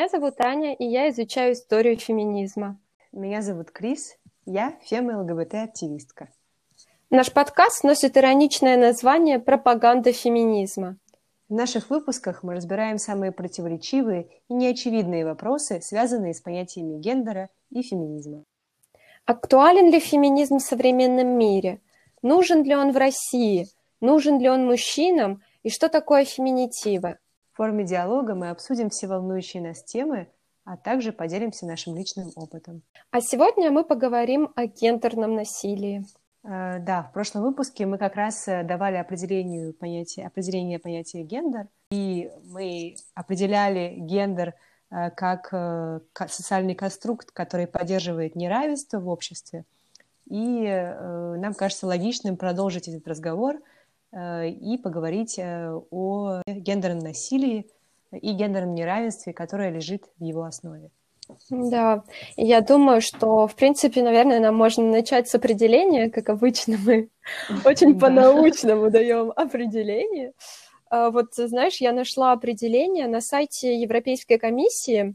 Меня зовут Аня, и я изучаю историю феминизма. Меня зовут Крис, я фема-ЛГБТ-активистка. Наш подкаст носит ироничное название «Пропаганда феминизма». В наших выпусках мы разбираем самые противоречивые и неочевидные вопросы, связанные с понятиями гендера и феминизма. Актуален ли феминизм в современном мире? Нужен ли он в России? Нужен ли он мужчинам? И что такое феминитивы? В форме диалога мы обсудим все волнующие нас темы, а также поделимся нашим личным опытом. А сегодня мы поговорим о гендерном насилии. Э, да, в прошлом выпуске мы как раз э, давали определению понятия, определение понятия гендер, и мы определяли гендер э, как социальный конструкт, который поддерживает неравенство в обществе. И нам кажется логичным продолжить этот разговор – и поговорить э, о гендерном насилии и гендерном неравенстве, которое лежит в его основе. Да, я думаю, что, в принципе, наверное, нам можно начать с определения, как обычно мы очень по-научному даем определение. А вот, знаешь, я нашла определение на сайте Европейской комиссии,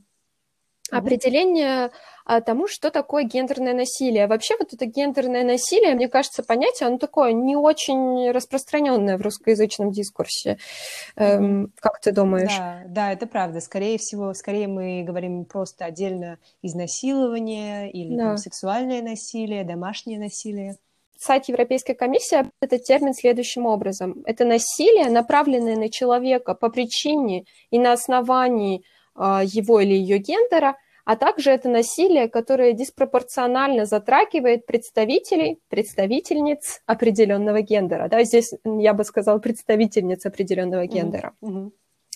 определение а, тому, что такое гендерное насилие. Вообще вот это гендерное насилие, мне кажется, понятие, оно такое не очень распространенное в русскоязычном дискурсе. Эм, как ты думаешь? Да, да, это правда. Скорее всего, скорее мы говорим просто отдельно изнасилование или да. там, сексуальное насилие, домашнее насилие. Сайт Европейской комиссии этот термин следующим образом. Это насилие, направленное на человека по причине и на основании его или ее гендера – а также это насилие, которое диспропорционально затрагивает представителей, представительниц определенного гендера. Да, здесь я бы сказала представительниц определенного гендера. Mm-hmm.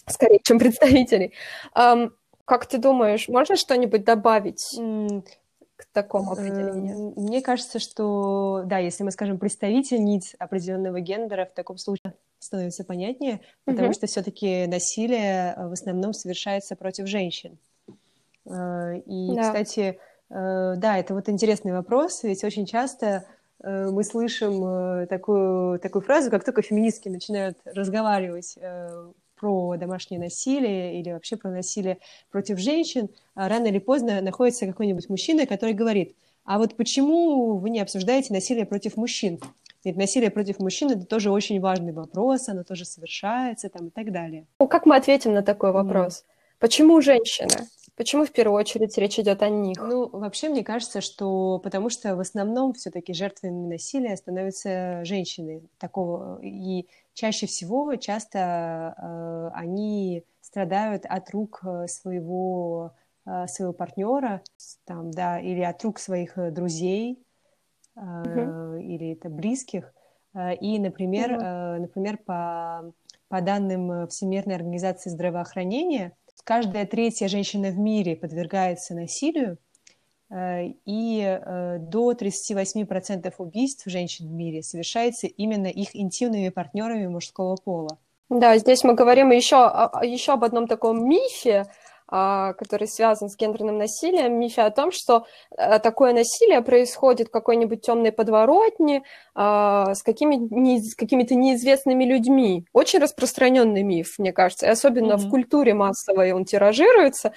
Скорее, чем представителей. Как ты думаешь, можно что-нибудь добавить mm. к такому определению? Мне кажется, что, да, если мы скажем представительниц определенного гендера, в таком случае становится понятнее, потому mm-hmm. что все-таки насилие в основном совершается против женщин. Э, и, да. кстати, э, да, это вот интересный вопрос, ведь очень часто э, мы слышим такую, такую фразу, как только феминистки начинают разговаривать про домашнее насилие или вообще про насилие против женщин, а рано или поздно находится какой-нибудь мужчина, который говорит, а вот почему вы не обсуждаете насилие против мужчин? Ведь насилие против мужчин это тоже очень важный вопрос, оно тоже совершается там и так далее. Ну, как мы ответим на такой вопрос? Mm. Почему женщина? Почему в первую очередь речь идет о них? Ну, вообще, мне кажется, что потому что в основном все-таки жертвами насилия становятся женщины такого, и чаще всего, часто э, они страдают от рук э, своего э, своего партнера, там, да, или от рук своих э, друзей, э, или это близких. И, например, э, например, по по данным Всемирной организации здравоохранения, каждая третья женщина в мире подвергается насилию, э, и э, до 38% убийств женщин в мире совершается именно их интимными партнерами мужского пола. Да, здесь мы говорим еще, еще об одном таком мифе, который связан с гендерным насилием, мифе о том, что э, такое насилие происходит в какой-нибудь темной подворотне а, с, какими, какими-то неизвестными людьми. Очень распространенный миф, мне кажется, и особенно mm-hmm. в культуре массовой он тиражируется,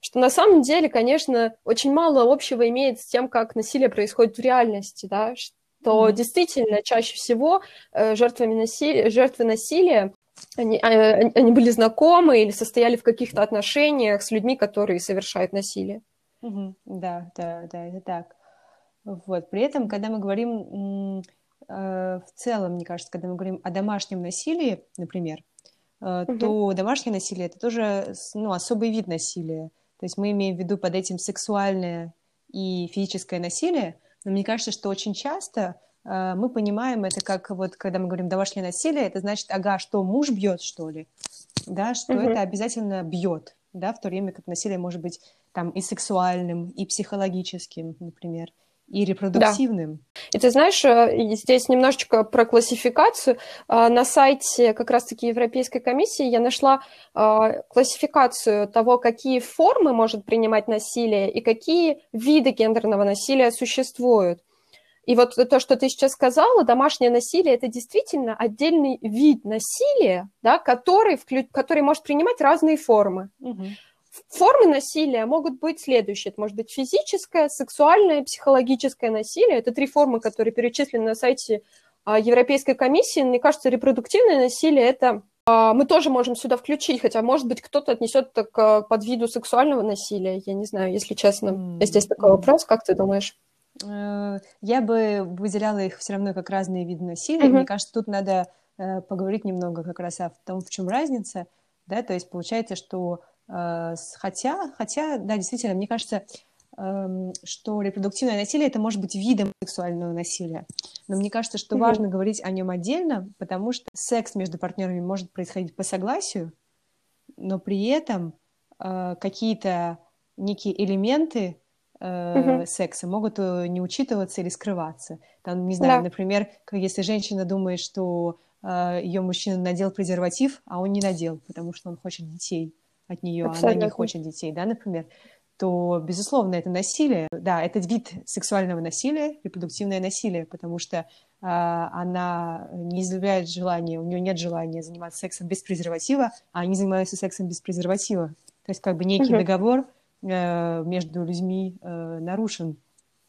что на самом деле, конечно, очень мало общего имеет с тем, как насилие происходит в реальности, да, что mm-hmm. действительно чаще всего э, жертвами насилия, жертвы насилия они, а, они были знакомы или состояли в каких-то отношениях с людьми, которые совершают насилие. Угу, да, да, да, это так. Вот. При этом, когда мы говорим э, в целом, мне кажется, когда мы говорим о домашнем насилии, например, э, угу. то домашнее насилие это тоже ну, особый вид насилия. То есть мы имеем в виду под этим сексуальное и физическое насилие, но мне кажется, что очень часто мы понимаем это как вот, когда мы говорим домашнее насилие, это значит, ага, что муж бьет, что ли, да, что mm-hmm. это обязательно бьет, да, в то время как насилие может быть там и сексуальным, и психологическим, например, и репродуктивным. Да. И ты знаешь, э, здесь немножечко про классификацию. Э, на сайте как раз-таки Европейской комиссии я нашла классификацию того, какие формы может принимать насилие и какие виды гендерного насилия существуют. И вот то, что ты сейчас сказала, домашнее насилие, это действительно отдельный вид насилия, да, который, вклю... который может принимать разные формы. Угу. формы насилия могут быть следующие. Это может быть физическое, сексуальное, психологическое насилие. Это три формы, которые перечислены на сайте а, Европейской комиссии. Мне кажется, репродуктивное насилие – это а, мы тоже можем сюда включить, хотя, может быть, кто-то отнесет это к подвиду сексуального насилия. Я не знаю, если честно. Здесь такой вопрос, как ты думаешь? Э, я бы выделяла их все равно как разные виды насилия. Mm-hmm. Мне кажется, тут надо э, поговорить немного как раз о том, в чем разница. Да, то есть получается, что э, хотя, хотя, да, действительно, мне кажется, Эм, что репродуктивное насилие это может быть видом сексуального насилия. Но мне кажется, что mm-hmm. важно говорить о нем отдельно, потому что секс между партнерами может происходить по согласию, но при этом какие-то некие элементы э, секса могут э, не учитываться или скрываться. Там, не знаю, да. например, если женщина думает, что э, ее мужчина надел презерватив, а он не надел, потому что он хочет детей от нее, а она не хочет детей, да, например то, безусловно, это насилие. Да, это вид сексуального насилия, репродуктивное насилие, потому что э, она не изъявляет желания, у нее нет желания заниматься сексом без презерватива, а они занимаются сексом без презерватива. То есть как бы некий угу. договор между людьми э, нарушен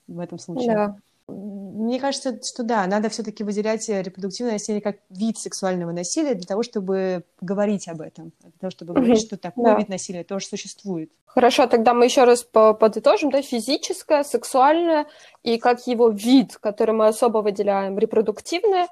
в этом случае. Да. Мне кажется, что да, надо все-таки выделять э, репродуктивное насилие как вид сексуального насилия для того, чтобы говорить об этом, для того, чтобы говорить, что такой да. вид насилия тоже существует. Хорошо, тогда мы еще раз подытожим, да, физическое, сексуальное и как его вид, который мы особо выделяем, репродуктивное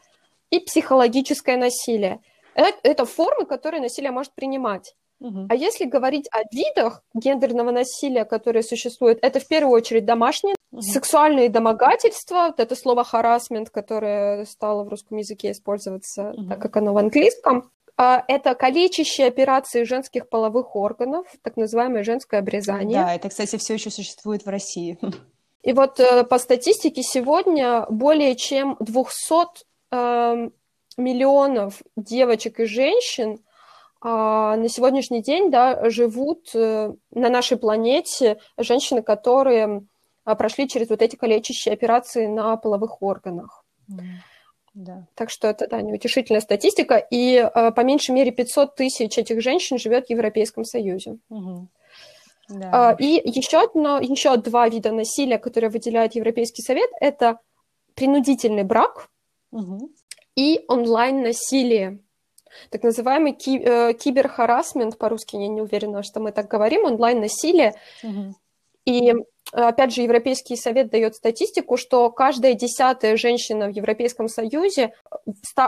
и психологическое насилие. Это, это формы, которые насилие может принимать. Угу. А если говорить о видах гендерного насилия, которые существуют, это в первую очередь домашнее, угу. сексуальные домогательства, вот это слово харасмент, которое стало в русском языке использоваться, угу. так как оно в английском, а, это калечащие операции женских половых органов, так называемое женское обрезание. Да, это, кстати, все еще существует в России. И вот э, по статистике сегодня более чем 200 э, эм, миллионов девочек и женщин на сегодняшний день да, живут э, на нашей планете женщины, которые а, прошли через вот эти калечащие операции на половых органах. Да. Так что это, да, неутешительная статистика. И э, по меньшей мере 500 тысяч этих женщин живет в Европейском Союзе. Угу. Да. И еще, одно, еще два вида насилия, которые выделяет Европейский Совет, это принудительный брак угу. и онлайн-насилие так называемый ки- э, киберхарасмент, по-русски я не уверена, что мы так говорим, онлайн-насилие. Угу. И опять же, Европейский совет дает статистику, что каждая десятая женщина в Европейском Союзе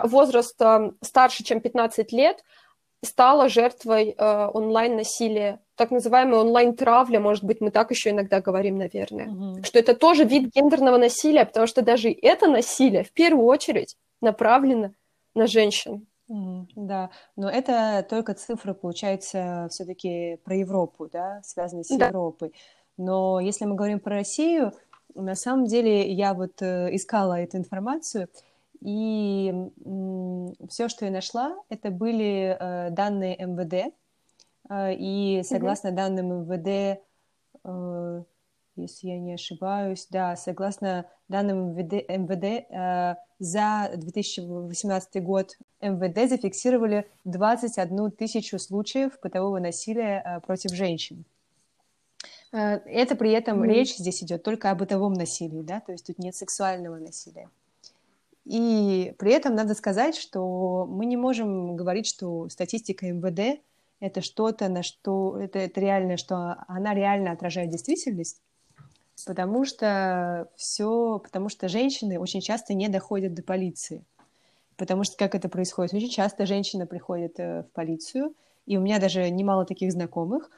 возраста старше, чем 15 лет, стала жертвой э, онлайн-насилия, так называемая онлайн-травля, может быть, мы так еще иногда говорим, наверное, угу. что это тоже вид гендерного насилия, потому что даже это насилие в первую очередь направлено на женщин. Да, но это только цифры, получается, все-таки про Европу, да, связанные с да. Европой. Но если мы говорим про Россию, на самом деле я вот э, искала эту информацию, и все, что я нашла, это были э, данные МВД, э, и согласно угу. данным МВД если я не ошибаюсь, да, согласно данным МВД, МВД за 2018 год МВД зафиксировали 21 тысячу случаев бытового насилия э, против женщин. Э, это при этом mm. речь здесь идет только о бытовом насилии, да, то есть тут нет сексуального насилия. И при этом надо сказать, что мы не можем говорить, что статистика МВД это что-то, на что это, это реально, что она реально отражает действительность, потому что все, потому что женщины очень часто не доходят до полиции. Потому что как это происходит? Очень часто женщина приходит э, в полицию, и у меня даже немало таких знакомых,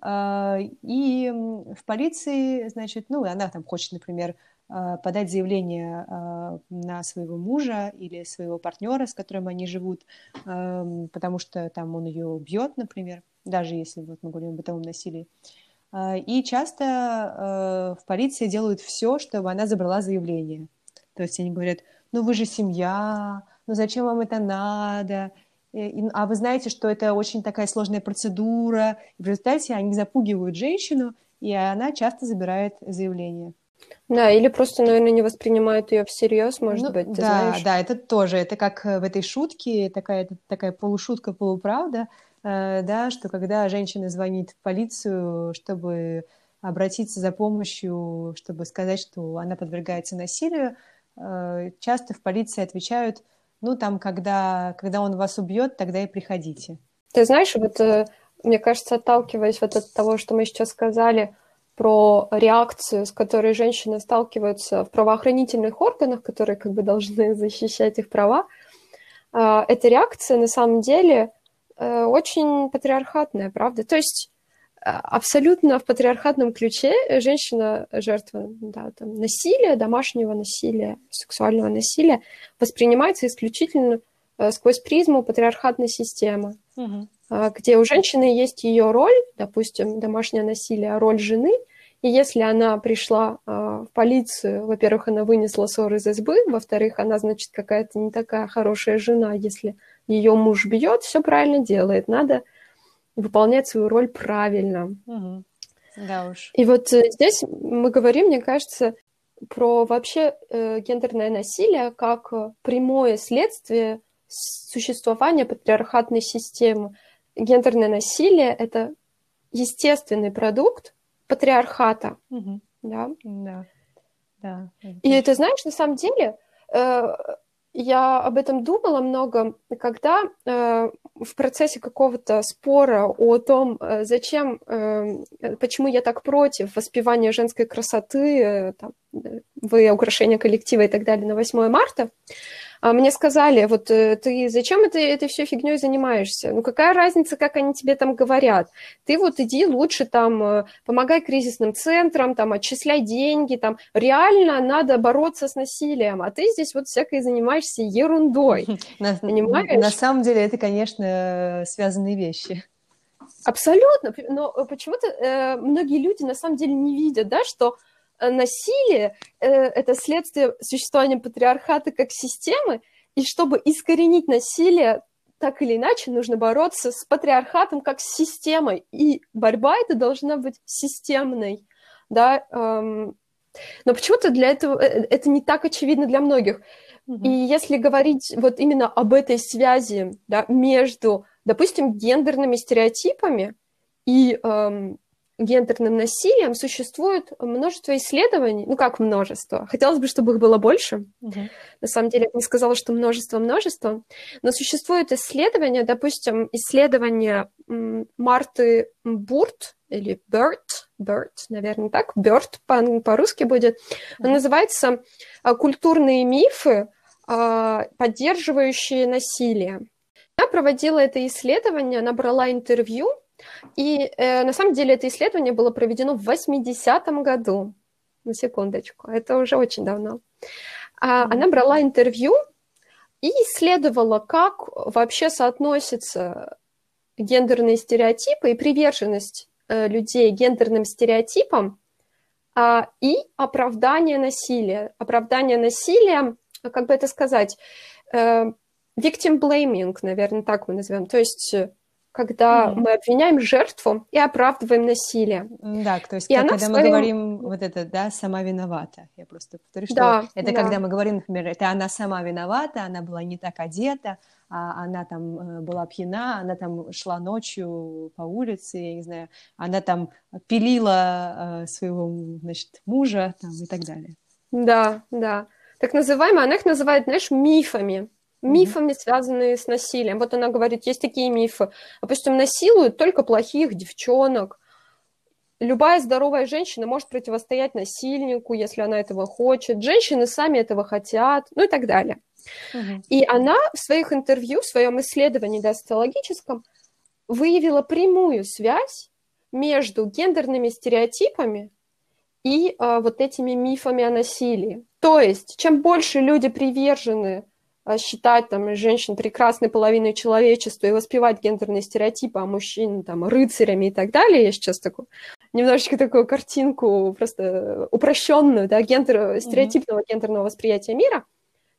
а, и в полиции, значит, ну, она там хочет, например, а, подать заявление а, на своего мужа или своего партнера, с которым они живут, потому что там он ее бьет, например, даже если вот мы говорим о бытовом насилии. И часто в полиции делают все, чтобы она забрала заявление. То есть они говорят, ну вы же семья, ну зачем вам это надо? А вы знаете, что это очень такая сложная процедура. И в результате они запугивают женщину, и она часто забирает заявление. Да, или просто, наверное, не воспринимают ее всерьез, может ну, быть, ты да, знаешь. Да, это тоже, это как в этой шутке, такая, такая полушутка, полуправда, э, да, что когда женщина звонит в полицию, чтобы обратиться за помощью, чтобы сказать, что она подвергается насилию, э, часто в полиции отвечают, ну, там, когда, когда он вас убьет, тогда и приходите. Ты знаешь, вот мне кажется, отталкиваясь вот от того, что мы сейчас сказали про реакцию, с которой женщины сталкиваются в правоохранительных органах, которые как бы должны защищать их права, эта реакция на самом деле э, очень патриархатная, правда? То есть э, абсолютно в патриархатном ключе женщина жертва да, там, насилия, домашнего насилия, сексуального насилия воспринимается исключительно э, сквозь призму патриархатной системы. Угу. А, где у женщины есть ее роль, допустим, домашнее насилие, роль жены, и если она пришла а, в полицию, во-первых, она вынесла ссор из избы, во-вторых, она, значит, какая-то не такая хорошая жена, если ее муж бьет, все правильно делает, надо выполнять свою роль правильно. Угу. Да уж. И вот э, здесь мы говорим, мне кажется, про вообще э, гендерное насилие как прямое следствие существования патриархатной системы гендерное насилие — это естественный продукт патриархата. Угу. Да? Да. да И ты знаешь, на самом деле, э, я об этом думала много, когда э, в процессе какого-то спора о том, э, зачем, э, почему я так против воспевания женской красоты, э, там, э, вы украшения коллектива и так далее на 8 марта, а мне сказали, вот э, ты зачем это, этой всей фигней занимаешься? Ну какая разница, как они тебе там говорят? Ты вот иди лучше там, э, помогай кризисным центрам, там, отчисляй деньги, там, реально надо бороться с насилием, а ты здесь вот всякой занимаешься ерундой, на, понимаешь? На самом деле это, конечно, связанные вещи. Абсолютно, но почему-то э, многие люди на самом деле не видят, да, что Э, насилие э, — это следствие существования патриархата как системы, и чтобы искоренить насилие, так или иначе, нужно бороться с патриархатом как с системой, и борьба эта должна быть системной, да, эм, но почему-то для этого э, это не так очевидно для многих. И если говорить вот именно об этой связи да, между, допустим, гендерными стереотипами и эм, гендерным насилием существует множество исследований, ну как множество, хотелось бы, чтобы их было больше. Угу. На самом деле, я не сказала, что множество-множество, но существуют исследования, допустим, исследования Марты Бурт или Берт, Берт, наверное, так, Берт по-русски будет, угу. Он называется а, «Культурные мифы, а, поддерживающие насилие». Я проводила это исследование, она брала интервью и э, на самом деле это исследование было проведено в 80-м году. На секундочку, это уже очень давно. А, mm-hmm. Она брала интервью и исследовала, как вообще соотносятся гендерные стереотипы и приверженность э, людей гендерным стереотипам а, и оправдание насилия. Оправдание насилия, как бы это сказать, э, victim blaming, наверное, так мы назовем. То есть когда mm-hmm. мы обвиняем жертву и оправдываем насилие. Да, то есть и как, когда своем... мы говорим вот это, да, сама виновата. Я просто повторю, что да, это да. когда мы говорим, например, это она сама виновата, она была не так одета, а она там э, была пьяна, она там шла ночью по улице, я не знаю, она там пилила э, своего, значит, мужа там и так далее. Да, да. Так называемые, она их называет, знаешь, мифами мифами, связанные с насилием. Вот она говорит, есть такие мифы. Допустим, насилуют только плохих девчонок. Любая здоровая женщина может противостоять насильнику, если она этого хочет. Женщины сами этого хотят, ну и так далее. Угу. И она в своих интервью, в своем исследовании да, социологическом выявила прямую связь между гендерными стереотипами и а, вот этими мифами о насилии. То есть, чем больше люди привержены считать там женщин прекрасной половиной человечества и воспевать гендерные стереотипы, а мужчин там рыцарями и так далее. Я сейчас такую немножечко такую картинку просто упрощенную, да, гендер, стереотипного mm-hmm. гендерного восприятия мира.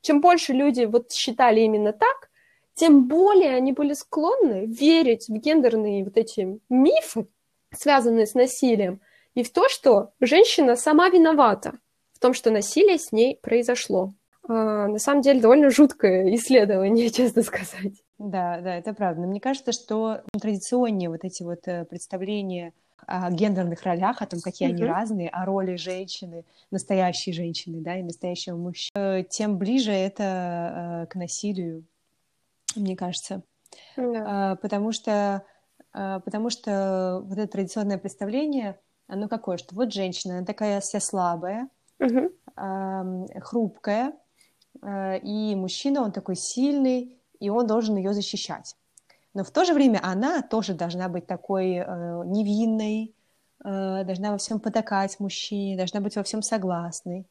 Чем больше люди вот считали именно так, тем более они были склонны верить в гендерные вот эти мифы, связанные с насилием, и в то, что женщина сама виновата в том, что насилие с ней произошло. А, на самом деле довольно жуткое исследование, честно сказать. Да, да, это правда. Но мне кажется, что традиционные вот эти вот э, представления о гендерных ролях, о том, какие mm-hmm. они разные, о роли женщины, настоящей женщины, да, и настоящего мужчины, э, тем ближе это э, к насилию, мне кажется. Yeah. Потому что потому что вот это традиционное представление, оно какое, что вот женщина, она такая вся слабая, uh-huh. хрупкая, и мужчина, он такой сильный, и он должен ее защищать. Но в то же время она тоже должна быть такой э, невинной, э, должна во всем потакать мужчине, должна быть во всем согласной.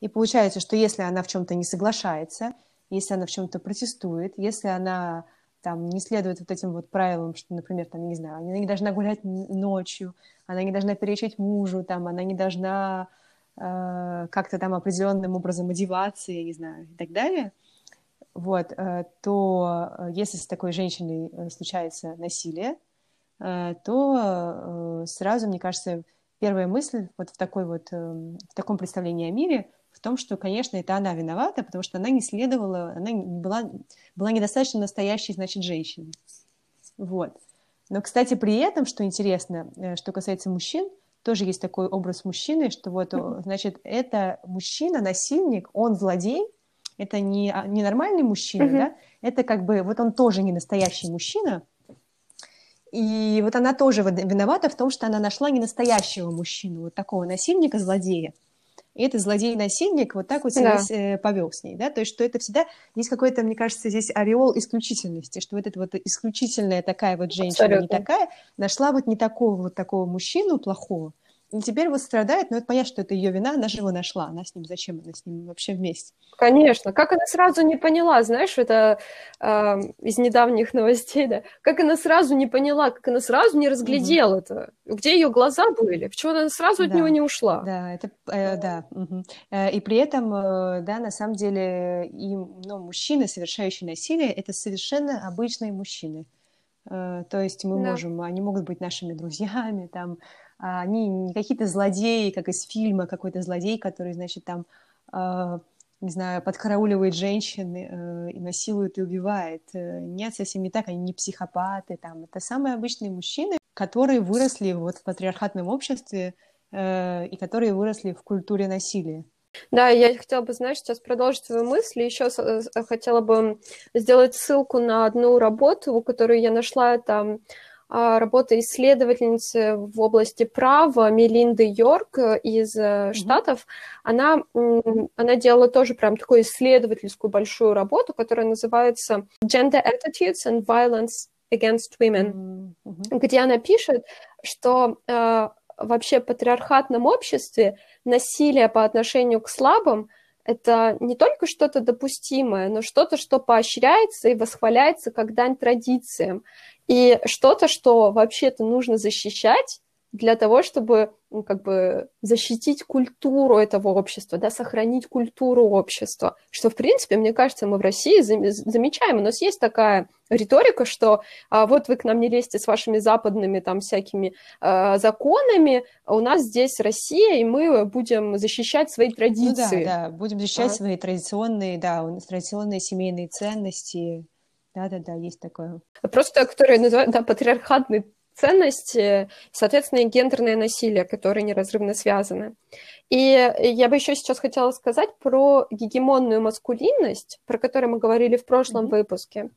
И получается, что если она в чем-то не соглашается, если она в чем-то протестует, если она там не следует вот этим вот правилам, что, например, там, не знаю, она не должна гулять ночью, она не должна перечить мужу, там, она не должна э, как-то там определенным образом одеваться, я не знаю, и так далее, вот, э, то э, если с такой женщиной э, случается насилие, то сразу, мне кажется, первая мысль вот в такой вот в таком представлении о мире в том, что, конечно, это она виновата, потому что она не следовала, она была, была недостаточно настоящей, значит, женщиной. Вот. Но, кстати, при этом, что интересно, что касается мужчин, тоже есть такой образ мужчины, что вот, значит, это мужчина, насильник, он злодей, это не, а, не нормальный мужчина, mm-hmm. да, это как бы, вот он тоже не настоящий мужчина, и вот она тоже виновата в том, что она нашла не настоящего мужчину, вот такого насильника, злодея. И этот злодей-насильник вот так вот себя да. Э, повел с ней, да, то есть что это всегда есть какой-то, мне кажется, здесь ореол исключительности, что вот эта вот исключительная такая вот женщина Абсолютно. не такая нашла вот не такого вот такого мужчину плохого, и теперь вот страдает, но это понятно, что это ее вина, она же его нашла, она с ним, зачем она с ним вообще вместе? Конечно, как она сразу не поняла, знаешь, это э, из недавних новостей, да, как она сразу не поняла, как она сразу не разглядела угу. это, где ее глаза были, почему она сразу да. от него не ушла. Да, это, э, да, угу. и при этом, э, да, на самом деле, и, ну, мужчины, совершающие насилие, это совершенно обычные мужчины. Э, то есть мы да. можем, они могут быть нашими друзьями, там, они не какие-то злодеи, как из фильма, какой-то злодей, который, значит, там, э, не знаю, подкарауливает женщин э, и насилует и убивает. Э, нет, совсем не так, они не психопаты, там, это самые обычные мужчины, которые выросли вот в патриархатном обществе э, и которые выросли в культуре насилия. Да, я хотела бы, знаешь, сейчас продолжить свою мысль. Еще хотела бы сделать ссылку на одну работу, которую я нашла. Это а, работа исследовательницы в области права Мелинды Йорк э, из mm-hmm. Штатов. Она, она делала тоже прям такую исследовательскую большую работу, которая называется Gender Attitudes and Violence Against Women, mm-hmm. где она пишет, что э, вообще в патриархатном обществе насилие по отношению к слабым это не только что-то допустимое, но что-то, что поощряется и восхваляется как дань традициям. И что-то, что вообще-то нужно защищать для того, чтобы ну, как бы защитить культуру этого общества, да, сохранить культуру общества, что, в принципе, мне кажется, мы в России замечаем. У нас есть такая риторика, что а, вот вы к нам не лезьте с вашими западными там всякими а, законами, у нас здесь Россия, и мы будем защищать свои традиции. Ну да, да, будем защищать а. свои традиционные, да, традиционные семейные ценности, да-да-да, есть такое. Просто, которые называют, да, патриархатные ценности, соответственно, и гендерное насилие, которые неразрывно связаны. И я бы еще сейчас хотела сказать про гегемонную маскулинность, про которую мы говорили в прошлом mm-hmm. выпуске.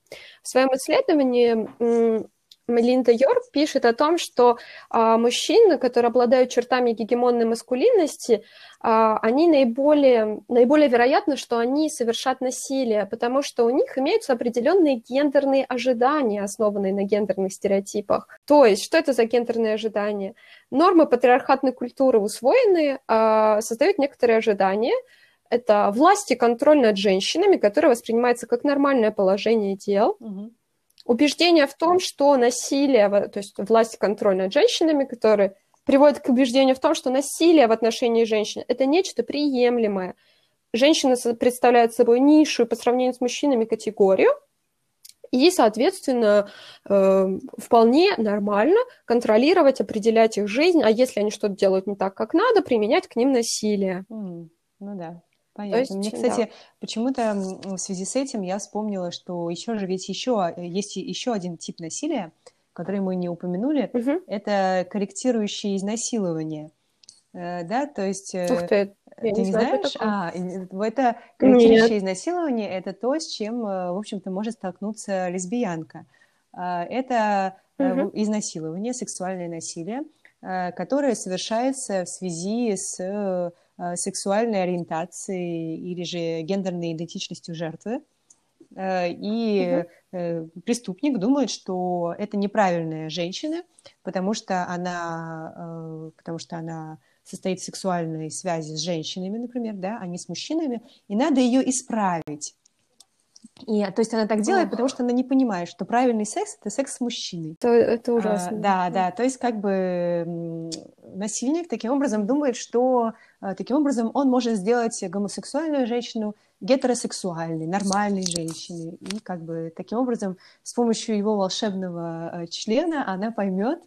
В своем исследовании Мелинда Йорк пишет о том, что а, мужчины, которые обладают чертами гегемонной маскулинности, а, они наиболее, наиболее вероятно, что они совершат насилие, потому что у них имеются определенные гендерные ожидания, основанные на гендерных стереотипах. То есть, что это за гендерные ожидания? Нормы патриархатной культуры усвоенные, а, создают некоторые ожидания, это власть и контроль над женщинами, которое воспринимается как нормальное положение дел. Угу убеждение в том, что насилие, то есть власть контроль над женщинами, которые приводит к убеждению в том, что насилие в отношении женщин – это нечто приемлемое. Женщина представляет собой низшую по сравнению с мужчинами категорию, и, соответственно, э, вполне нормально контролировать, определять их жизнь, а если они что-то делают не так, как надо, применять к ним насилие. Mm, ну да. Понятно. Есть, Мне, кстати, да. почему-то в связи с этим я вспомнила, что еще же ведь еще э, есть еще один тип насилия, который мы не упомянули. Угу. Это корректирующее изнасилование. Э, да, то есть... Э, Ух ты, ты не, не знаешь? А, это корректирующее Нет. изнасилование, это то, с чем, в общем-то, может столкнуться лесбиянка. Это угу. изнасилование, сексуальное насилие, которое совершается в связи с сексуальной ориентацией или же гендерной идентичностью жертвы. Э, и угу. преступник думает, что это неправильная женщина, потому что она, потому что она состоит в сексуальной связи с женщинами, например, да, а не с мужчинами, и надо ее исправить. И, то есть она так делает, Ох. потому что она не понимает, что правильный секс это секс с мужчиной. Это, это а, ужасно. А, да, да. То есть как бы насильник таким образом думает, что а, таким образом он может сделать гомосексуальную женщину гетеросексуальной, нормальной женщиной. И как бы таким образом с помощью его волшебного а, члена она поймет,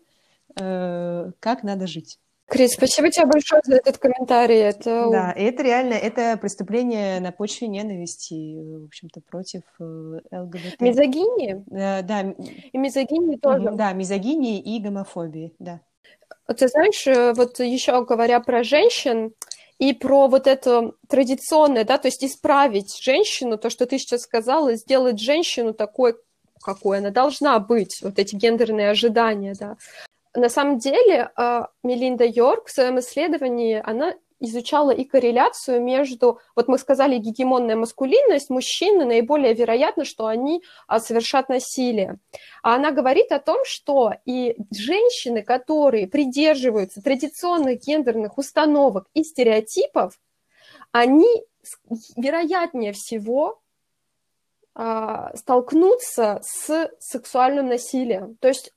э, как надо жить. Крис, спасибо тебе большое за этот комментарий. Это... Да, это реально, это преступление на почве ненависти, в общем-то, против э, ЛГБТ. Мизогинии? Да, да. И мизогинии тоже. Да, мизогинии и гомофобии, да. Ты знаешь, э, вот еще говоря про женщин и про вот это традиционное, да, то есть исправить женщину, то, что ты сейчас сказала, сделать женщину такой, какой она должна быть, вот эти гендерные ожидания, да. На самом деле, а, Мелинда Йорк в своем исследовании, она изучала и корреляцию между, вот мы сказали, гегемонная маскулинность, мужчины наиболее вероятно, что они а, совершат насилие. А она говорит о том, что и женщины, которые придерживаются традиционных гендерных установок и стереотипов, они вероятнее всего а, столкнуться с сексуальным насилием. То есть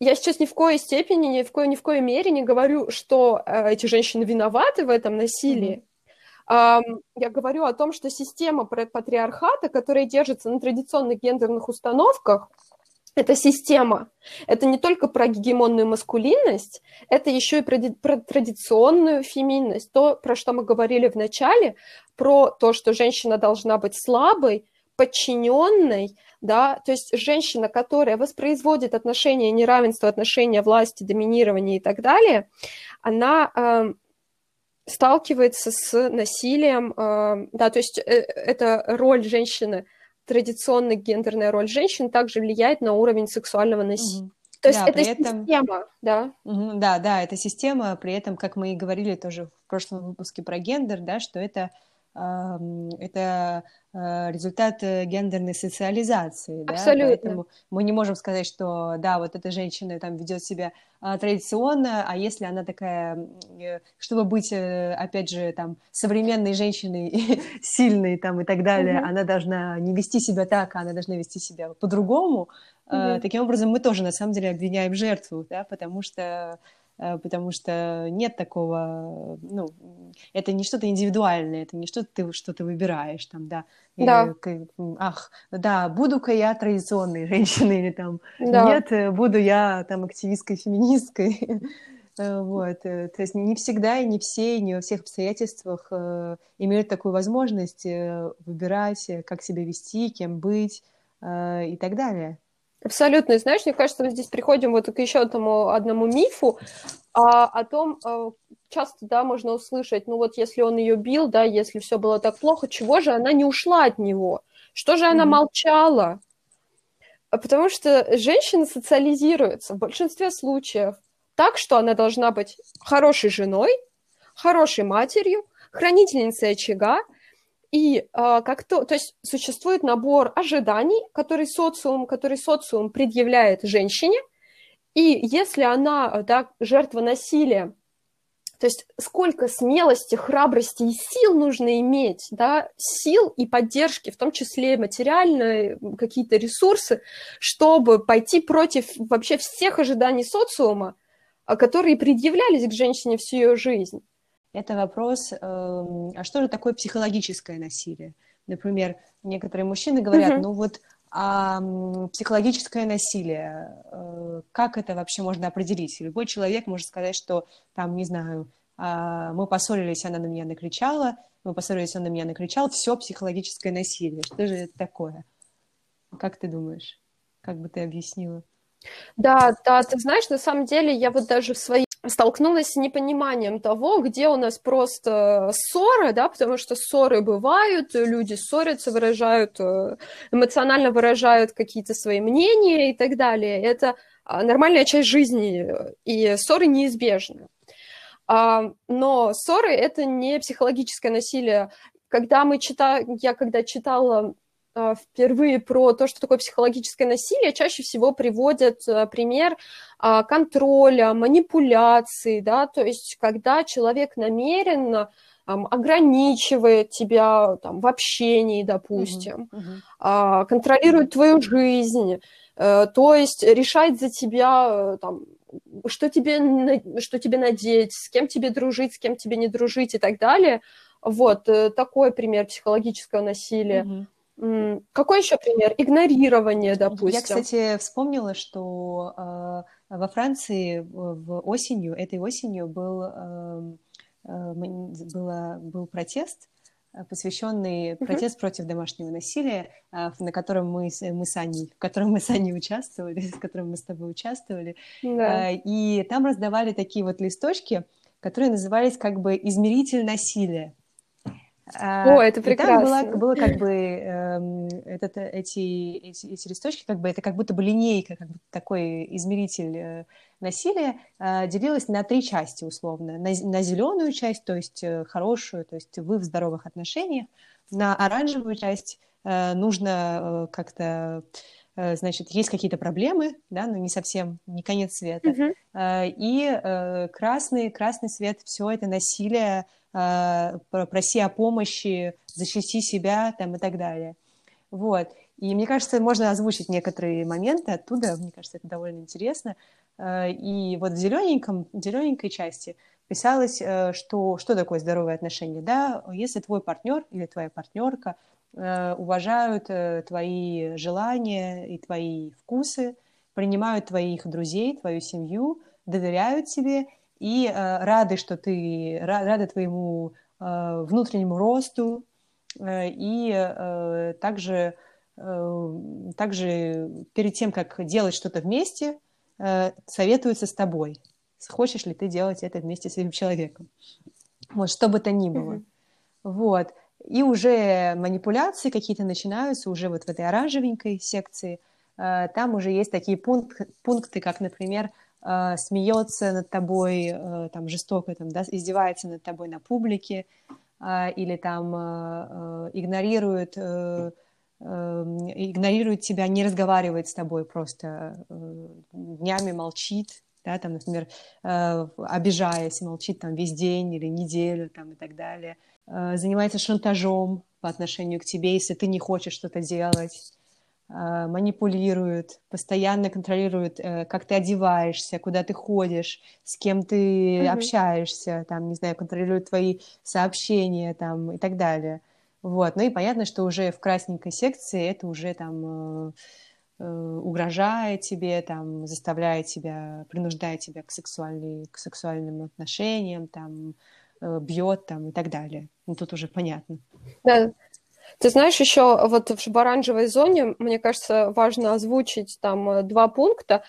я сейчас ни в коей степени, ни в коей, ни в коей мере не говорю, что э, эти женщины виноваты в этом насилии. Mm-hmm. Um, я говорю о том, что система патриархата, которая держится на традиционных гендерных установках, это система. Это не только про гегемонную маскулинность, это еще и про, про традиционную феминность. То, про что мы говорили в начале, про то, что женщина должна быть слабой, подчиненной, да, то есть женщина, которая воспроизводит отношения неравенства, отношения власти, доминирования и так далее, она э, сталкивается с насилием, э, да, то есть э, эта роль женщины, традиционная гендерная роль женщин также влияет на уровень сексуального насилия. То есть да, это этом... система, да? Да, да, это система, при этом, как мы и говорили тоже в прошлом выпуске про гендер, да, что это это э, результат э, гендерной социализации. Абсолютно. Да? Поэтому мы не можем сказать, что да, вот эта женщина там ведет себя а, традиционно, а если она такая, э, чтобы быть, опять же, там, современной женщиной, сильной там и так далее, угу. она должна не вести себя так, а она должна вести себя по-другому. Угу. Таким образом, мы тоже на самом деле обвиняем жертву, да, потому что потому что нет такого, ну, это не что-то индивидуальное, это не что-то ты что-то выбираешь, там, да. Да. Или, ах, да, буду-ка я традиционной женщиной, или там, да. нет, э, буду я там активисткой, феминисткой. Э, вот, то есть не всегда и не все, и не во всех обстоятельствах имеют такую возможность выбирать, как себя вести, кем быть и так далее. Абсолютно. И знаешь, мне кажется, мы здесь приходим вот к еще одному, одному мифу а, о том, а, часто, да, можно услышать, ну вот если он ее бил, да, если все было так плохо, чего же она не ушла от него? Что же она mm-hmm. молчала? А потому что женщина социализируется в большинстве случаев так, что она должна быть хорошей женой, хорошей матерью, хранительницей очага, и э, как то, то есть существует набор ожиданий, который социум, который социум предъявляет женщине, и если она да, жертва насилия, то есть сколько смелости, храбрости и сил нужно иметь, да, сил и поддержки, в том числе материальные какие-то ресурсы, чтобы пойти против вообще всех ожиданий социума, а, которые предъявлялись к женщине всю ее жизнь это вопрос, э, а что же такое психологическое насилие? Например, некоторые мужчины говорят, uh-huh. ну вот а психологическое насилие, э, как это вообще можно определить? Любой человек может сказать, что там, не знаю, а, мы поссорились, она на меня накричала, мы поссорились, он на меня накричал, все психологическое насилие. Что же это такое? Как ты думаешь? Как бы ты объяснила? Да, да, ты знаешь, на самом деле я вот даже в своей столкнулась с непониманием того, где у нас просто ссоры, да, потому что ссоры бывают, люди ссорятся, выражают, э, эмоционально выражают какие-то свои мнения и так далее. Это а, нормальная часть жизни, и ссоры неизбежны. А, но ссоры — это не психологическое насилие. Когда мы читаем, я когда читала впервые про то, что такое психологическое насилие, чаще всего приводят а, пример контроля, манипуляции, да, то есть когда человек намеренно ограничивает тебя там, в общении, допустим, uh-huh, uh-huh. контролирует твою жизнь, э, то есть решает за тебя э, там, что тебе, что тебе надеть, с кем тебе дружить, с кем тебе не дружить и так далее. Вот э, такой пример психологического насилия. Угу. Какой еще пример? Игнорирование, допустим. Я, кстати, вспомнила, что э, во Франции в осенью, этой осенью был, э, э, было, был протест, Э, посвященный mm-hmm. протест против домашнего насилия, э, на котором мы, мы с Аней, в котором мы с Аней участвовали, в котором мы с тобой участвовали. Да. Э, и там раздавали такие вот листочки, которые назывались как бы «измеритель насилия». О, это прекрасно. И там было, было как бы э, этот, эти, эти, эти листочки, как бы это как будто бы линейка, как бы такой измеритель э, насилия, э, делилась на три части условно. На, на зеленую часть, то есть э, хорошую, то есть вы в здоровых отношениях, на оранжевую часть э, нужно э, как-то значит, есть какие-то проблемы, да, но не совсем, не конец света. Uh-huh. И красный, красный свет, все это насилие, проси о помощи, защити себя там, и так далее. Вот. И мне кажется, можно озвучить некоторые моменты оттуда, мне кажется, это довольно интересно. И вот в зелененьком, зелененькой части писалось, э, что, что такое здоровые отношения. Да, если твой партнер или твоя партнерка э, уважают э, твои желания и твои вкусы, принимают твоих друзей, твою семью, доверяют тебе и э, рады, что ты рады твоему э, внутреннему росту, э, и э, также, э, также перед тем, как делать что-то вместе, э, советуются с тобой. Хочешь ли ты делать это вместе с этим человеком? Вот, что бы то ни было. Mm-hmm. Вот. И уже манипуляции какие-то начинаются уже вот в этой оранжевенькой секции. Э, там уже есть такие пункт, пункты, как, например, э, смеется над тобой э, там жестоко, там, да, издевается над тобой на публике или там игнорирует, э, э, игнорирует тебя, не разговаривает с тобой, просто днями молчит, да, там, например, э, обижаясь, молчит там весь день или неделю там, и так далее, э, занимается шантажом по отношению к тебе, если ты не хочешь что-то делать, а, манипулируют, постоянно контролируют, э, как ты одеваешься, куда ты ходишь, с кем ты mm-hmm. общаешься, там, не знаю, контролируют твои сообщения там и так далее. Вот. Ну и понятно, что уже в красненькой секции это уже там э, э, угрожает тебе, там, заставляет тебя, принуждает тебя к, сексуальной, к сексуальным отношениям, там, бьет там и так далее. Ну, тут уже понятно. Да, ты знаешь, еще вот в оранжевой зоне, мне кажется, важно озвучить там э, два пункта.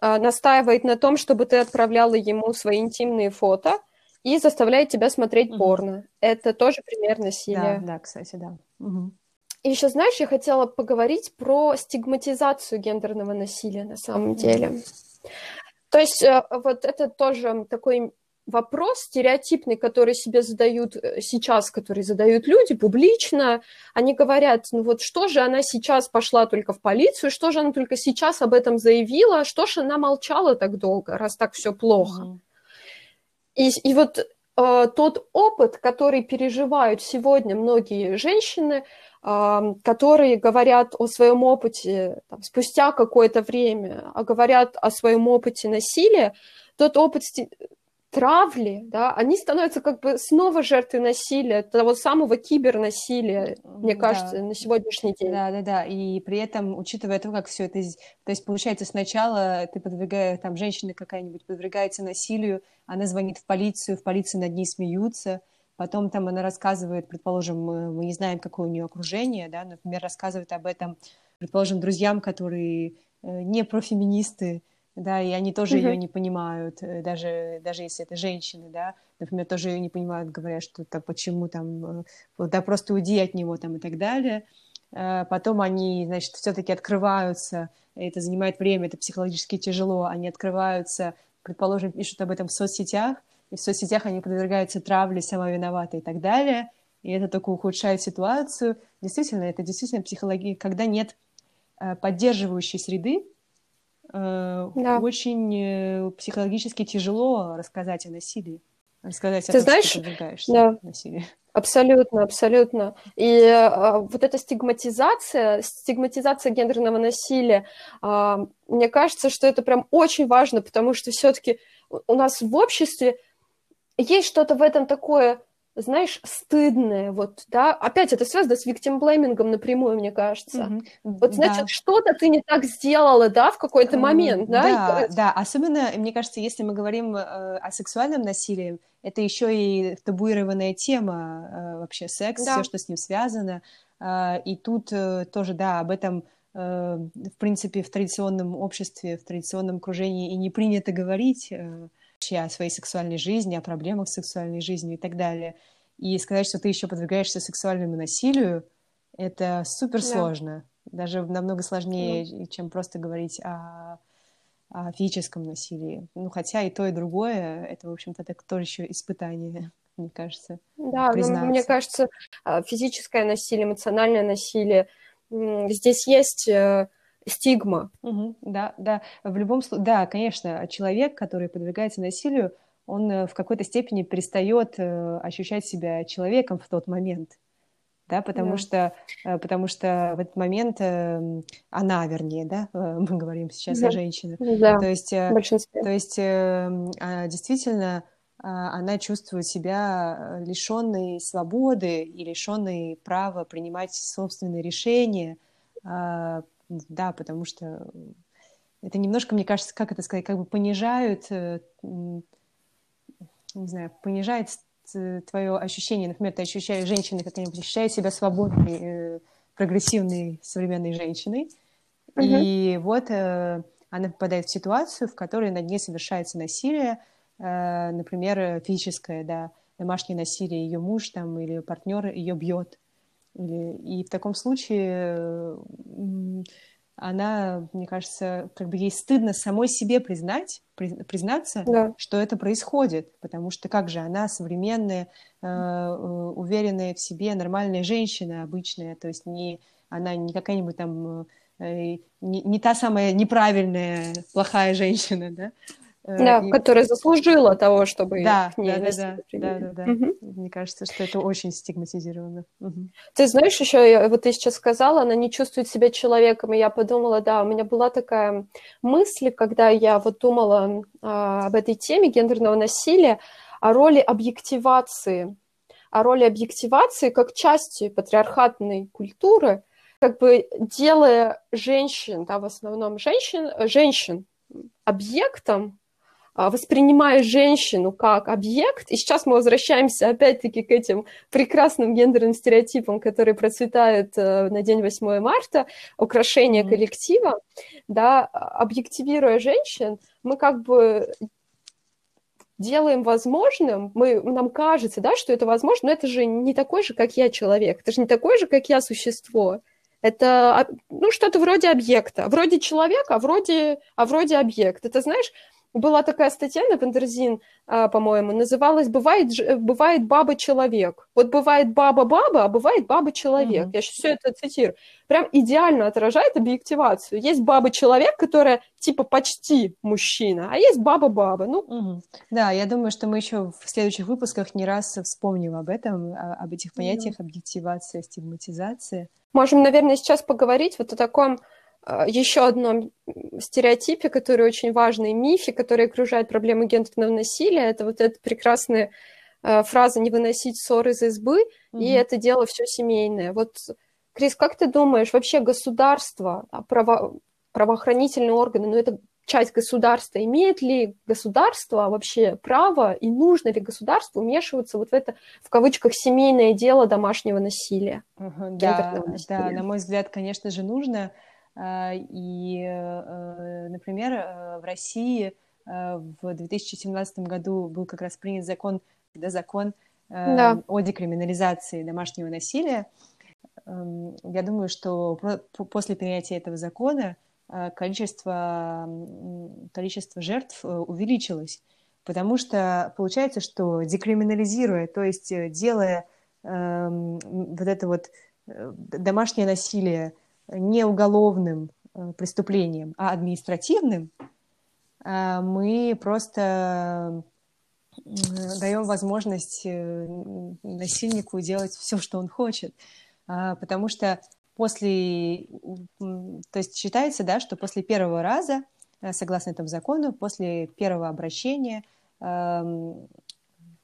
А, настаивает на том, чтобы ты отправляла ему свои интимные фото и заставляет тебя смотреть угу. порно. Это тоже пример насилия. Да, да, кстати, да. Угу. И еще, знаешь, я хотела поговорить про стигматизацию гендерного насилия на самом деле. То есть э, вот это тоже такой вопрос стереотипный, который себе задают э, сейчас, который задают люди публично, они говорят, ну вот что же она сейчас пошла только в полицию, что же она только сейчас об этом заявила, что же она молчала так долго, раз так все плохо. Mm-hmm. И, и вот э, тот опыт, который переживают сегодня многие женщины, э, которые говорят о своем опыте там, спустя какое-то время, а говорят о своем опыте насилия, тот опыт травли, да, они становятся как бы снова жертвой насилия, того самого кибернасилия, мне кажется, да. на сегодняшний день. Да, да, да. И при этом, учитывая то, как все это, то есть получается сначала ты подвергаешь, там женщина какая-нибудь подвергается насилию, она звонит в полицию, в полиции над ней смеются, потом там она рассказывает, предположим, мы не знаем, какое у нее окружение, да, например, рассказывает об этом, предположим, друзьям, которые э, не профеминисты, да, и они тоже mm-hmm. ее не понимают, э, даже, даже если это женщины, да, например, тоже ее не понимают, говорят, что там, почему там, э, да, просто уйди от него там и так далее. Потом они, значит, все-таки открываются, это занимает время, это психологически тяжело, они открываются, предположим, пишут об этом в соцсетях, и в соцсетях они подвергаются травле, сама виновата и так далее, и это только ухудшает ситуацию. Действительно, это действительно психология, когда нет поддерживающей среды, Э, да. очень э, психологически тяжело рассказать о насилии. Рассказать Ты о том, знаешь, что подвергаешься да. насилию. Абсолютно, абсолютно. И э, вот эта стигматизация, стигматизация гендерного насилия, э, мне кажется, что это прям очень важно, потому что все-таки у нас в обществе есть что-то в этом такое знаешь, стыдное, вот, да, опять это связано с виктимблеймингом напрямую, мне кажется. Mm-hmm. Вот, значит, да. что-то ты не так сделала, да, в какой-то момент, да? Да, и... да, особенно, мне кажется, если мы говорим э, о сексуальном насилии, это еще и табуированная тема э, вообще секс, да. все, что с ним связано, э, и тут э, тоже, да, об этом э, в принципе, в традиционном обществе, в традиционном окружении и не принято говорить, э, вообще о своей сексуальной жизни, о проблемах сексуальной жизни и так далее. И сказать, что ты еще подвергаешься сексуальному насилию, это супер сложно. Да. Даже намного сложнее, mm. чем просто говорить о, о физическом насилии. Ну, хотя и то, и другое, это, в общем-то, так тоже еще испытание, мне кажется. Да, но мне кажется, а, физическое насилие, эмоциональное насилие, здесь есть э, стигма. Угу, да, да. В любом случае, да, конечно, человек, который подвергается насилию, он э, в какой-то степени перестает э, ощущать себя человеком в тот момент. Да, потому, да. Что, э, потому что в этот момент она, вернее, да, мы говорим сейчас да. о женщинах. Да, то есть, то есть а, действительно а, она чувствует себя лишенной свободы и лишенной права принимать собственные решения, а, да, потому что это немножко, мне кажется, как это сказать, как бы понижают, э, не знаю, понижает твое ощущение, например, ты ощущаешь женщины как-нибудь, ощущаешь себя свободной, э, прогрессивной современной женщиной, uh-huh. и вот э, она попадает в ситуацию, в которой над ней совершается насилие, например, физическое, да, домашнее насилие, ее муж там или партнер ее бьет, и в таком случае она, мне кажется, как бы ей стыдно самой себе признать, признаться, да. что это происходит, потому что как же она современная, э, э, уверенная в себе, нормальная женщина обычная, то есть не она не какая-нибудь там э, не, не та самая неправильная плохая женщина, да, да, и... которая заслужила того, чтобы да, к ней да, да, да, да, да. Угу. Мне кажется, что это очень стигматизировано. Угу. Ты знаешь, еще вот ты сейчас сказала, она не чувствует себя человеком, и я подумала, да, у меня была такая мысль, когда я вот думала а, об этой теме гендерного насилия, о роли объективации, о роли объективации как части патриархатной культуры, как бы делая женщин, да, в основном женщин, женщин объектом воспринимая женщину как объект, и сейчас мы возвращаемся опять-таки к этим прекрасным гендерным стереотипам, которые процветают э, на день 8 марта, украшение mm-hmm. коллектива, да, объективируя женщин, мы как бы делаем возможным, мы, нам кажется, да, что это возможно, но это же не такой же, как я человек, это же не такой же, как я существо. Это а, ну, что-то вроде объекта, вроде человека, а вроде, а вроде объект. Это, знаешь, была такая статья на Wonderzine, а, по-моему, называлась «Бывает, «Бывает баба-человек». Вот бывает баба-баба, а бывает баба-человек. Mm-hmm. Я сейчас все это цитирую. Прям идеально отражает объективацию. Есть баба-человек, которая типа почти мужчина, а есть баба-баба. Ну, mm-hmm. Да, я думаю, что мы еще в следующих выпусках не раз вспомним об этом, об этих понятиях mm-hmm. объективация, стигматизация. Можем, наверное, сейчас поговорить вот о таком еще одном стереотипе, который очень важный, мифе, который окружает проблему гендерного насилия, это вот эта прекрасная фраза «не выносить ссоры из избы», mm-hmm. и это дело все семейное. Вот, Крис, как ты думаешь, вообще государство, а, право, правоохранительные органы, ну это часть государства, имеет ли государство вообще право и нужно ли государству вмешиваться вот в это, в кавычках, семейное дело домашнего насилия? Uh-huh, да, насилия? да, на мой взгляд, конечно же, нужно. А, и, э, например, э, в России э, в 2017 году был как раз принят закон, да, закон да. о декриминализации домашнего насилия. Эм, я думаю, что после принятия этого закона Э, количество, количество жертв э, увеличилось. Потому что получается, что декриминализируя, то есть э, делая э, вот это вот домашнее насилие не уголовным э, преступлением, а административным, э, мы просто даем возможность насильнику делать все, что он хочет. Потому что после, то есть считается, да, что после первого раза, э, согласно этому закону, после первого обращения э,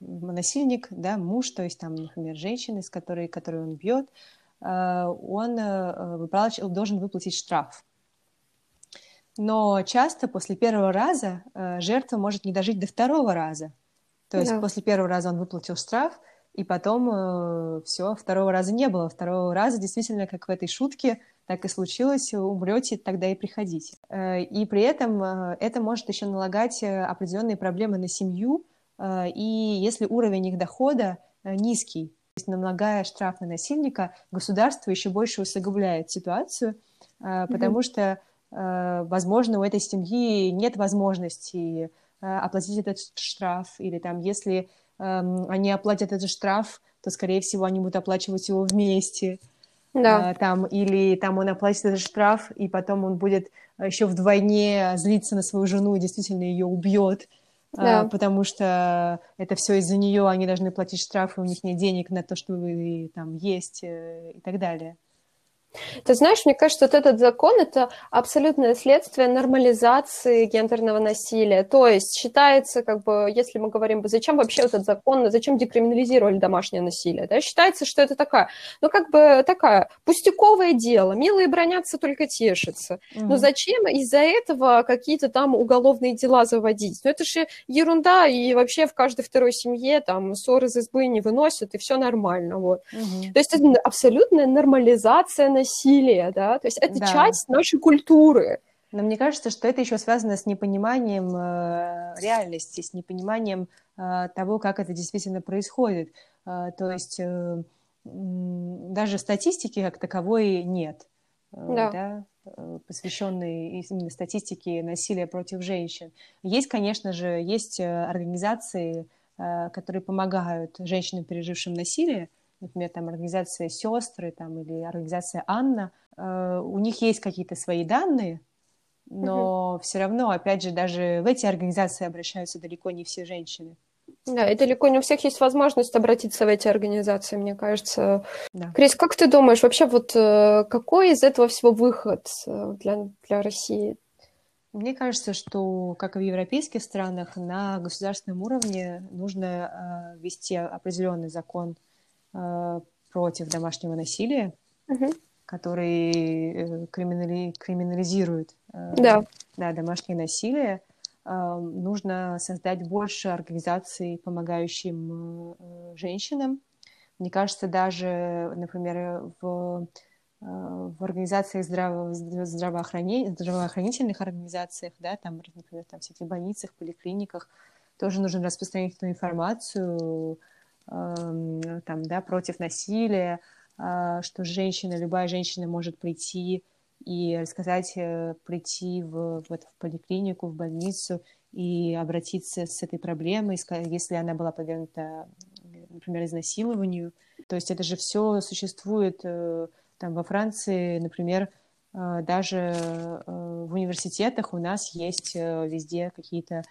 насильник, да, муж, то есть там, например, женщина, с которой, которую он бьет, э, он э, должен выплатить штраф. Но часто после первого раза э, жертва может не дожить до второго раза. То есть да. после первого раза он выплатил штраф, и потом э, все, второго раза не было. Второго раза действительно, как в этой шутке, так и случилось, умрете, тогда и приходите. Э, и при этом э, это может еще налагать э, определенные проблемы на семью, э, и если уровень их дохода э, низкий, налагая штраф на насильника, государство еще больше усугубляет ситуацию, э, потому mm-hmm. что, э, возможно, у этой семьи нет возможности э, оплатить этот штраф, или там, если Эм, они оплатят этот штраф, то, скорее всего, они будут оплачивать его вместе. Да. А, там, или там он оплатит этот штраф, и потом он будет еще вдвойне злиться на свою жену и действительно ее убьет. А, да. потому что это все из-за нее, они должны платить штрафы, у них нет денег на то, чтобы там есть э, и так далее. Ты знаешь, мне кажется, вот этот закон – это абсолютное следствие нормализации гендерного насилия. То есть считается, как бы, если мы говорим, зачем вообще этот закон, зачем декриминализировали домашнее насилие, да, считается, что это такая, ну, как бы такая пустяковое дело, милые бронятся, только тешатся. Mm-hmm. Но зачем из-за этого какие-то там уголовные дела заводить? Ну, это же ерунда, и вообще в каждой второй семье там ссоры из избы не выносят, и все нормально, вот. Mm-hmm. То есть это абсолютная нормализация насилия насилие, да, то есть это да. часть нашей культуры. Но мне кажется, что это еще связано с непониманием э, реальности, с непониманием э, того, как это действительно происходит. Э, то есть э, даже статистики как таковой нет, э, да. Да, э, посвященной именно статистике насилия против женщин. Есть, конечно же, есть э, организации, которые помогают женщинам, пережившим насилие, например, там организация «Сестры» там, или организация «Анна», э, у них есть какие-то свои данные, но угу. все равно, опять же, даже в эти организации обращаются далеко не все женщины. Да, и далеко не у всех есть возможность обратиться в эти организации, мне кажется. Да. Крис, как ты думаешь, вообще вот э, какой из этого всего выход э, для, для России? Мне кажется, что, как и в европейских странах, на государственном уровне нужно э, ввести определенный закон против домашнего насилия, угу. который э, криминали... криминализирует э, да. Да, домашнее насилие. Нужно создать больше организаций, помогающим женщинам. Мне кажется, даже, например, в, в организациях здраво, здравоохранения, здравоохранительных организациях, да, там, например, там, всяких больницах, поликлиниках, тоже нужно распространять эту информацию, там, да, против насилия, а, что женщина, любая женщина может прийти и рассказать, э, прийти в, в, в поликлинику, в больницу и обратиться с этой проблемой, если она была подвергнута, например, изнасилованию. То есть это же все существует э, там во Франции, например, э, даже в университетах у нас есть везде какие-то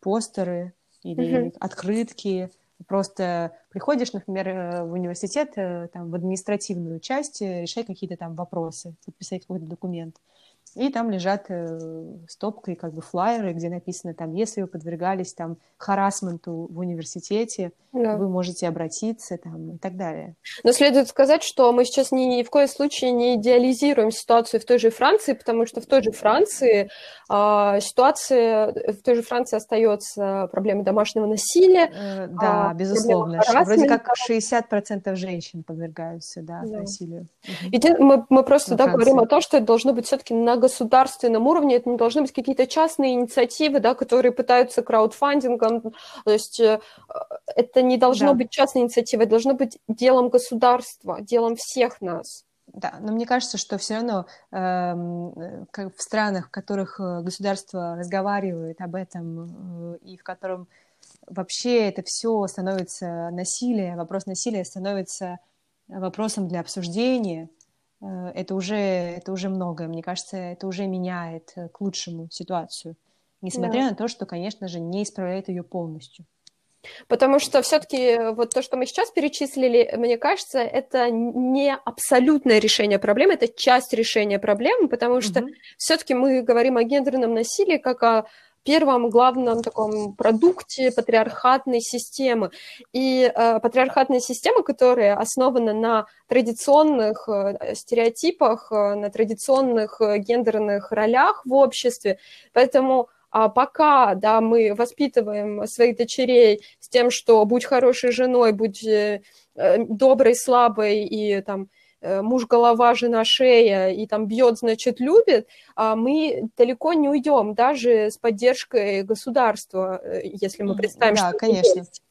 постеры или mm-hmm. открытки просто приходишь, например, э, в университет, э, там, в административную часть, решать какие-то там вопросы, подписать какой-то документ. И там лежат э, стопкой как бы флайеры, где написано там, если вы подвергались там харасменту в университете, да. вы можете обратиться там и так далее. Но следует сказать, что мы сейчас ни, ни в коем случае не идеализируем ситуацию в той же Франции, потому что в той же Франции э, ситуация, в той же Франции остается проблема домашнего насилия. Э, да, а, безусловно. Вроде как 60% женщин подвергаются да, да. насилию. И мы, мы просто да, говорим о том, что это должно быть все-таки на государственном уровне, это не должны быть какие-то частные инициативы, да, которые пытаются краудфандингом, то есть э, это не должно да. быть частной инициативой, это должно быть делом государства, делом всех нас. Да, но мне кажется, что все равно э, как в странах, в которых э, государство разговаривает об этом э, и в котором вообще это все становится насилие, вопрос насилия становится вопросом для обсуждения, это уже, это уже многое. Мне кажется, это уже меняет э, к лучшему ситуацию, несмотря да. на то, что, конечно же, не исправляет ее полностью. Потому что все-таки вот то, что мы сейчас перечислили, мне кажется, это не абсолютное решение проблемы, это часть решения проблемы, потому что угу. все-таки мы говорим о гендерном насилии как о первом главном таком продукте патриархатной системы. И э, патриархатная система, которая основана на традиционных э, стереотипах, э, на традиционных э, гендерных ролях в обществе. Поэтому а пока да, мы воспитываем своих дочерей с тем, что будь хорошей женой, будь э, э доброй, слабой и там муж голова, жена шея, и там бьет, значит, любит, а мы далеко не уйдем, даже с поддержкой государства, э, если мы представим, да, что конечно. есть.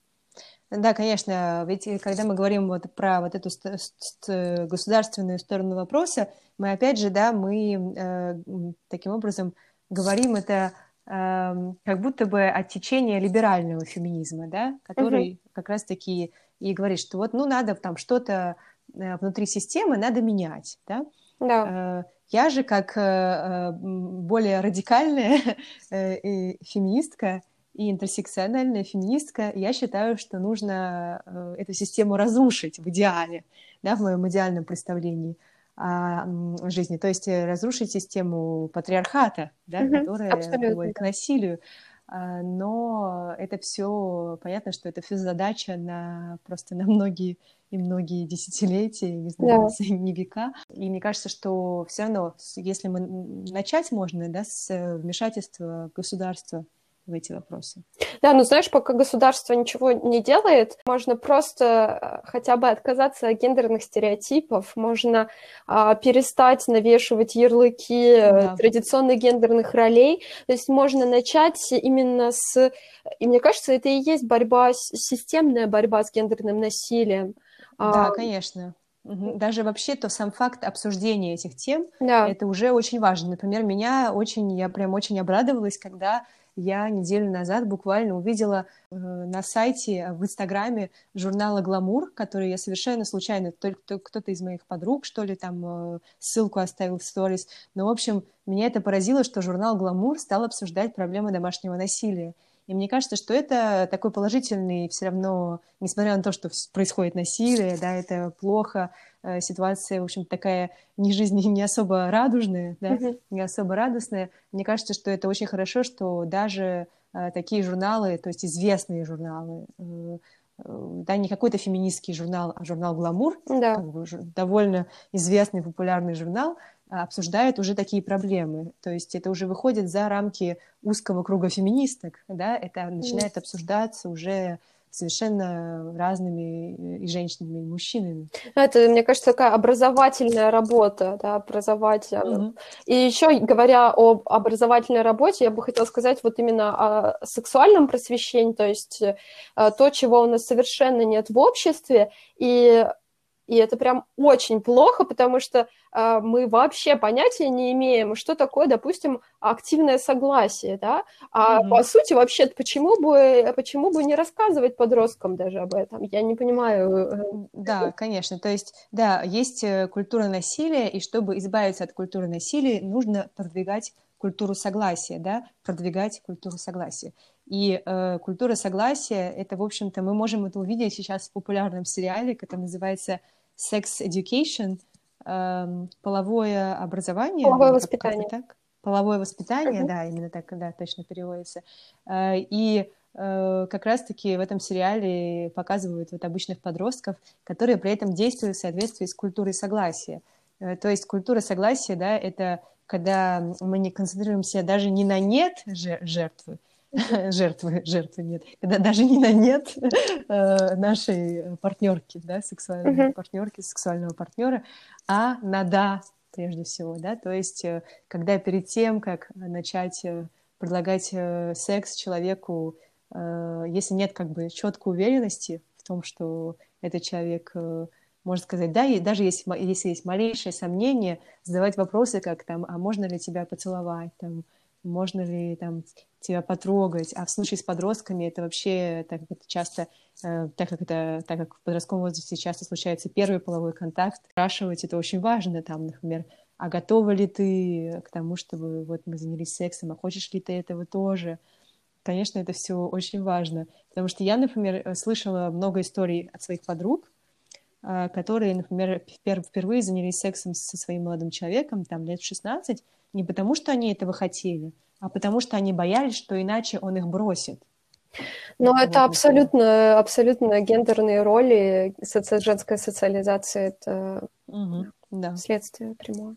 Да, конечно, ведь когда мы говорим вот про вот эту государственную сторону вопроса, мы опять же, да, мы э, таким образом говорим это э, как будто бы от течения либерального феминизма, да, который угу. как раз-таки и говорит, что вот, ну, надо там что-то Э, внутри системы надо менять, да? Да. Э, я же как э, более радикальная феминистка и интерсекциональная феминистка, я считаю, что нужно эту систему разрушить в идеале, да, в моем идеальном представлении о жизни. То есть разрушить систему патриархата, да, mm которая приводит к насилию. Но это все понятно, что это все задача на просто на многие и многие десятилетия, не знаю, да. не века. И мне кажется, что все равно, если мы начать можно, да, с вмешательства государства в эти вопросы. Да, ну знаешь, пока государство ничего не делает, можно просто э, хотя бы отказаться от гендерных стереотипов, можно а, перестать навешивать ярлыки э, да. традиционных гендерных ролей, то есть можно начать именно с... И мне кажется, это и есть борьба, системная борьба с гендерным насилием. Да, а... конечно. Даже вообще то сам факт обсуждения этих тем, да. это уже очень важно. Например, меня очень, я прям очень обрадовалась, когда я неделю назад буквально увидела э, на сайте, в Инстаграме журнала «Гламур», который я совершенно случайно, только кто-то из моих подруг, что ли, там э, ссылку оставил в сторис. Но, в общем, меня это поразило, что журнал «Гламур» стал обсуждать проблемы домашнего насилия. И мне кажется, что это такой положительный все равно, несмотря на то, что происходит насилие, да, это плохо, Э, ситуация, в общем, такая не жизнь не особо радужная, да, mm-hmm. не особо радостная. Мне кажется, что это очень хорошо, что даже э, такие журналы, то есть известные журналы, э, да, не какой-то феминистский журнал, а журнал «Гламур», да. как бы, довольно известный, популярный журнал, обсуждает уже такие проблемы. То есть это уже выходит за рамки узкого круга феминисток, да, это начинает обсуждаться уже совершенно разными и женщинами, и мужчинами. Это, мне кажется, такая образовательная работа, да, образовать. Mm-hmm. И еще, говоря об образовательной работе, я бы хотела сказать вот именно о сексуальном просвещении, то есть э, то, чего у нас совершенно нет в обществе, и и это прям очень плохо, потому что э, мы вообще понятия не имеем, что такое, допустим, активное согласие, да? А mm-hmm. по сути, вообще, почему бы, почему бы не рассказывать подросткам даже об этом? Я не понимаю. Э, да, конечно. То есть, да, есть э, культура насилия, и чтобы избавиться от культуры насилия, нужно продвигать культуру согласия, да, продвигать культуру согласия. И э, культура согласия, это, в общем-то, мы можем это увидеть сейчас в популярном сериале, который называется Sex Education, э, половое образование. Половое воспитание. так? Половое воспитание, uh-huh. да, именно так, да, точно переводится. Э, и э, как раз-таки в этом сериале показывают вот обычных подростков, которые при этом действуют в соответствии с культурой согласия. Э, то есть культура согласия, да, это когда мы не концентрируемся даже не на нет жертвы, жертвы, жертвы нет, когда даже не на нет э, нашей партнерки, да, сексуальной uh-huh. партнерки, сексуального партнера, а на да прежде всего, да, то есть э, когда перед тем, как начать э, предлагать секс человеку, если нет как бы четкой уверенности в том, что этот человек может сказать да, и даже если, если есть малейшее сомнение, задавать вопросы, как там, а можно ли тебя поцеловать, там, можно ли там тебя потрогать, а в случае с подростками это вообще, так как это часто, э, так как это, так как в подростковом возрасте часто случается первый половой контакт, спрашивать это очень важно, там, например, а готова ли ты к тому, чтобы вот мы занялись сексом, а хочешь ли ты этого тоже? Конечно, это все очень важно, потому что я, например, слышала много историй от своих подруг, э, которые, например, впервые занялись сексом со своим молодым человеком, там, лет в 16, не потому, что они этого хотели, а потому что они боялись, что иначе он их бросит. Но вот это абсолютно, абсолютно гендерные роли, соци... женская социализация, это угу, да. следствие прямое.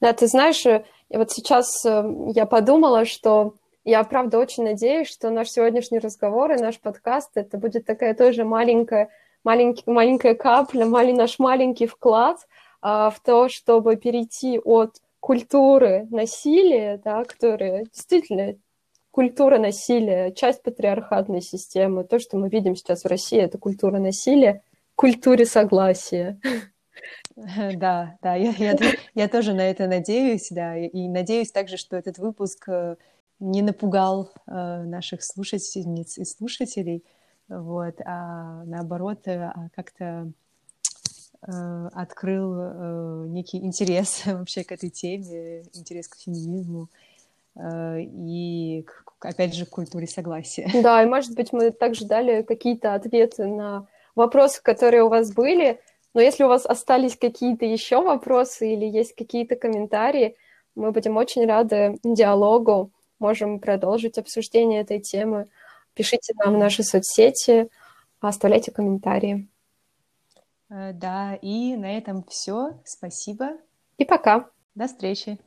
Да, ты знаешь, э, вот сейчас э, я подумала, что я, правда, очень надеюсь, что наш сегодняшний разговор и наш подкаст, это будет такая тоже маленькая, маленький, маленькая капля, маленький, наш маленький вклад а, в то, чтобы перейти от культуры насилия, да, которая действительно культура насилия, часть патриархатной системы. То, что мы видим сейчас в России, это культура насилия, культуре согласия. Да, да, я, я, я тоже на это надеюсь, да, и, надеюсь также, что этот выпуск э, не напугал э, наших слушательниц и слушателей, вот, а наоборот э, а как-то открыл э, некий интерес вообще к этой теме, интерес к феминизму э, и, опять же, к культуре согласия. Да, и, может быть, мы также дали какие-то ответы на вопросы, которые у вас были, но если у вас остались какие-то еще вопросы или есть какие-то комментарии, мы будем очень рады диалогу, можем продолжить обсуждение этой темы. Пишите нам в наши соцсети, оставляйте комментарии. Э, да, и на этом все. Спасибо. И пока. До встречи.